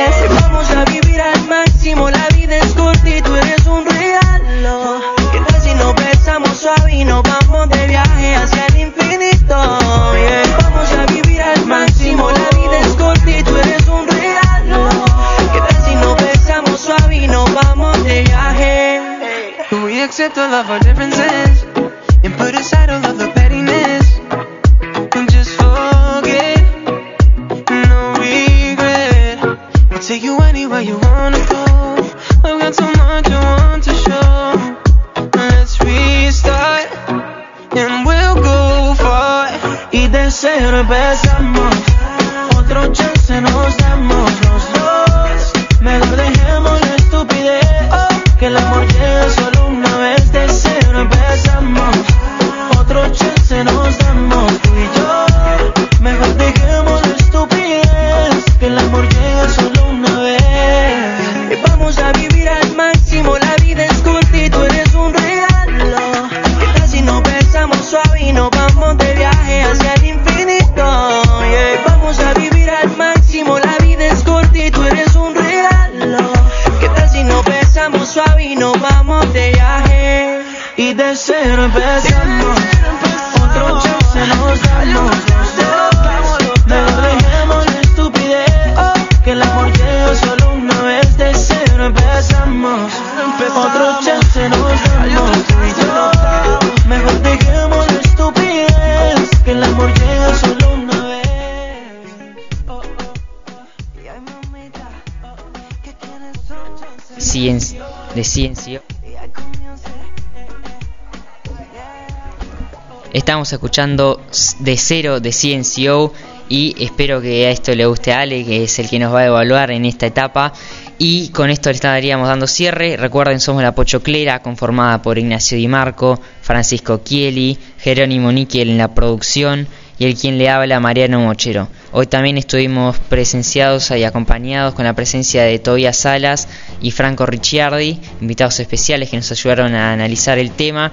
accept the love for differences De Ciencio. Estamos escuchando de cero de CNCO y espero que a esto le guste a Ale, que es el que nos va a evaluar en esta etapa. Y con esto le estaríamos dando cierre. Recuerden, somos la Pochoclera, conformada por Ignacio Di Marco, Francisco Chieli, Jerónimo Níquel en la producción y el quien le habla, Mariano Mochero. Hoy también estuvimos presenciados y acompañados con la presencia de Tobias Salas y Franco Ricciardi, invitados especiales que nos ayudaron a analizar el tema.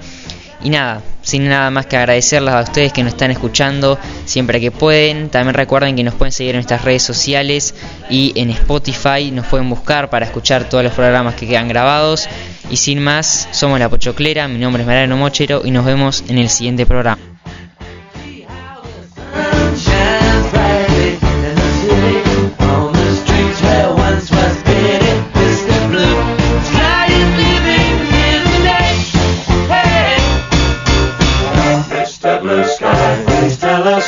Y nada, sin nada más que agradecerles a ustedes que nos están escuchando siempre que pueden. También recuerden que nos pueden seguir en nuestras redes sociales y en Spotify nos pueden buscar para escuchar todos los programas que quedan grabados. Y sin más, somos La Pochoclera, mi nombre es Mariano Mochero y nos vemos en el siguiente programa.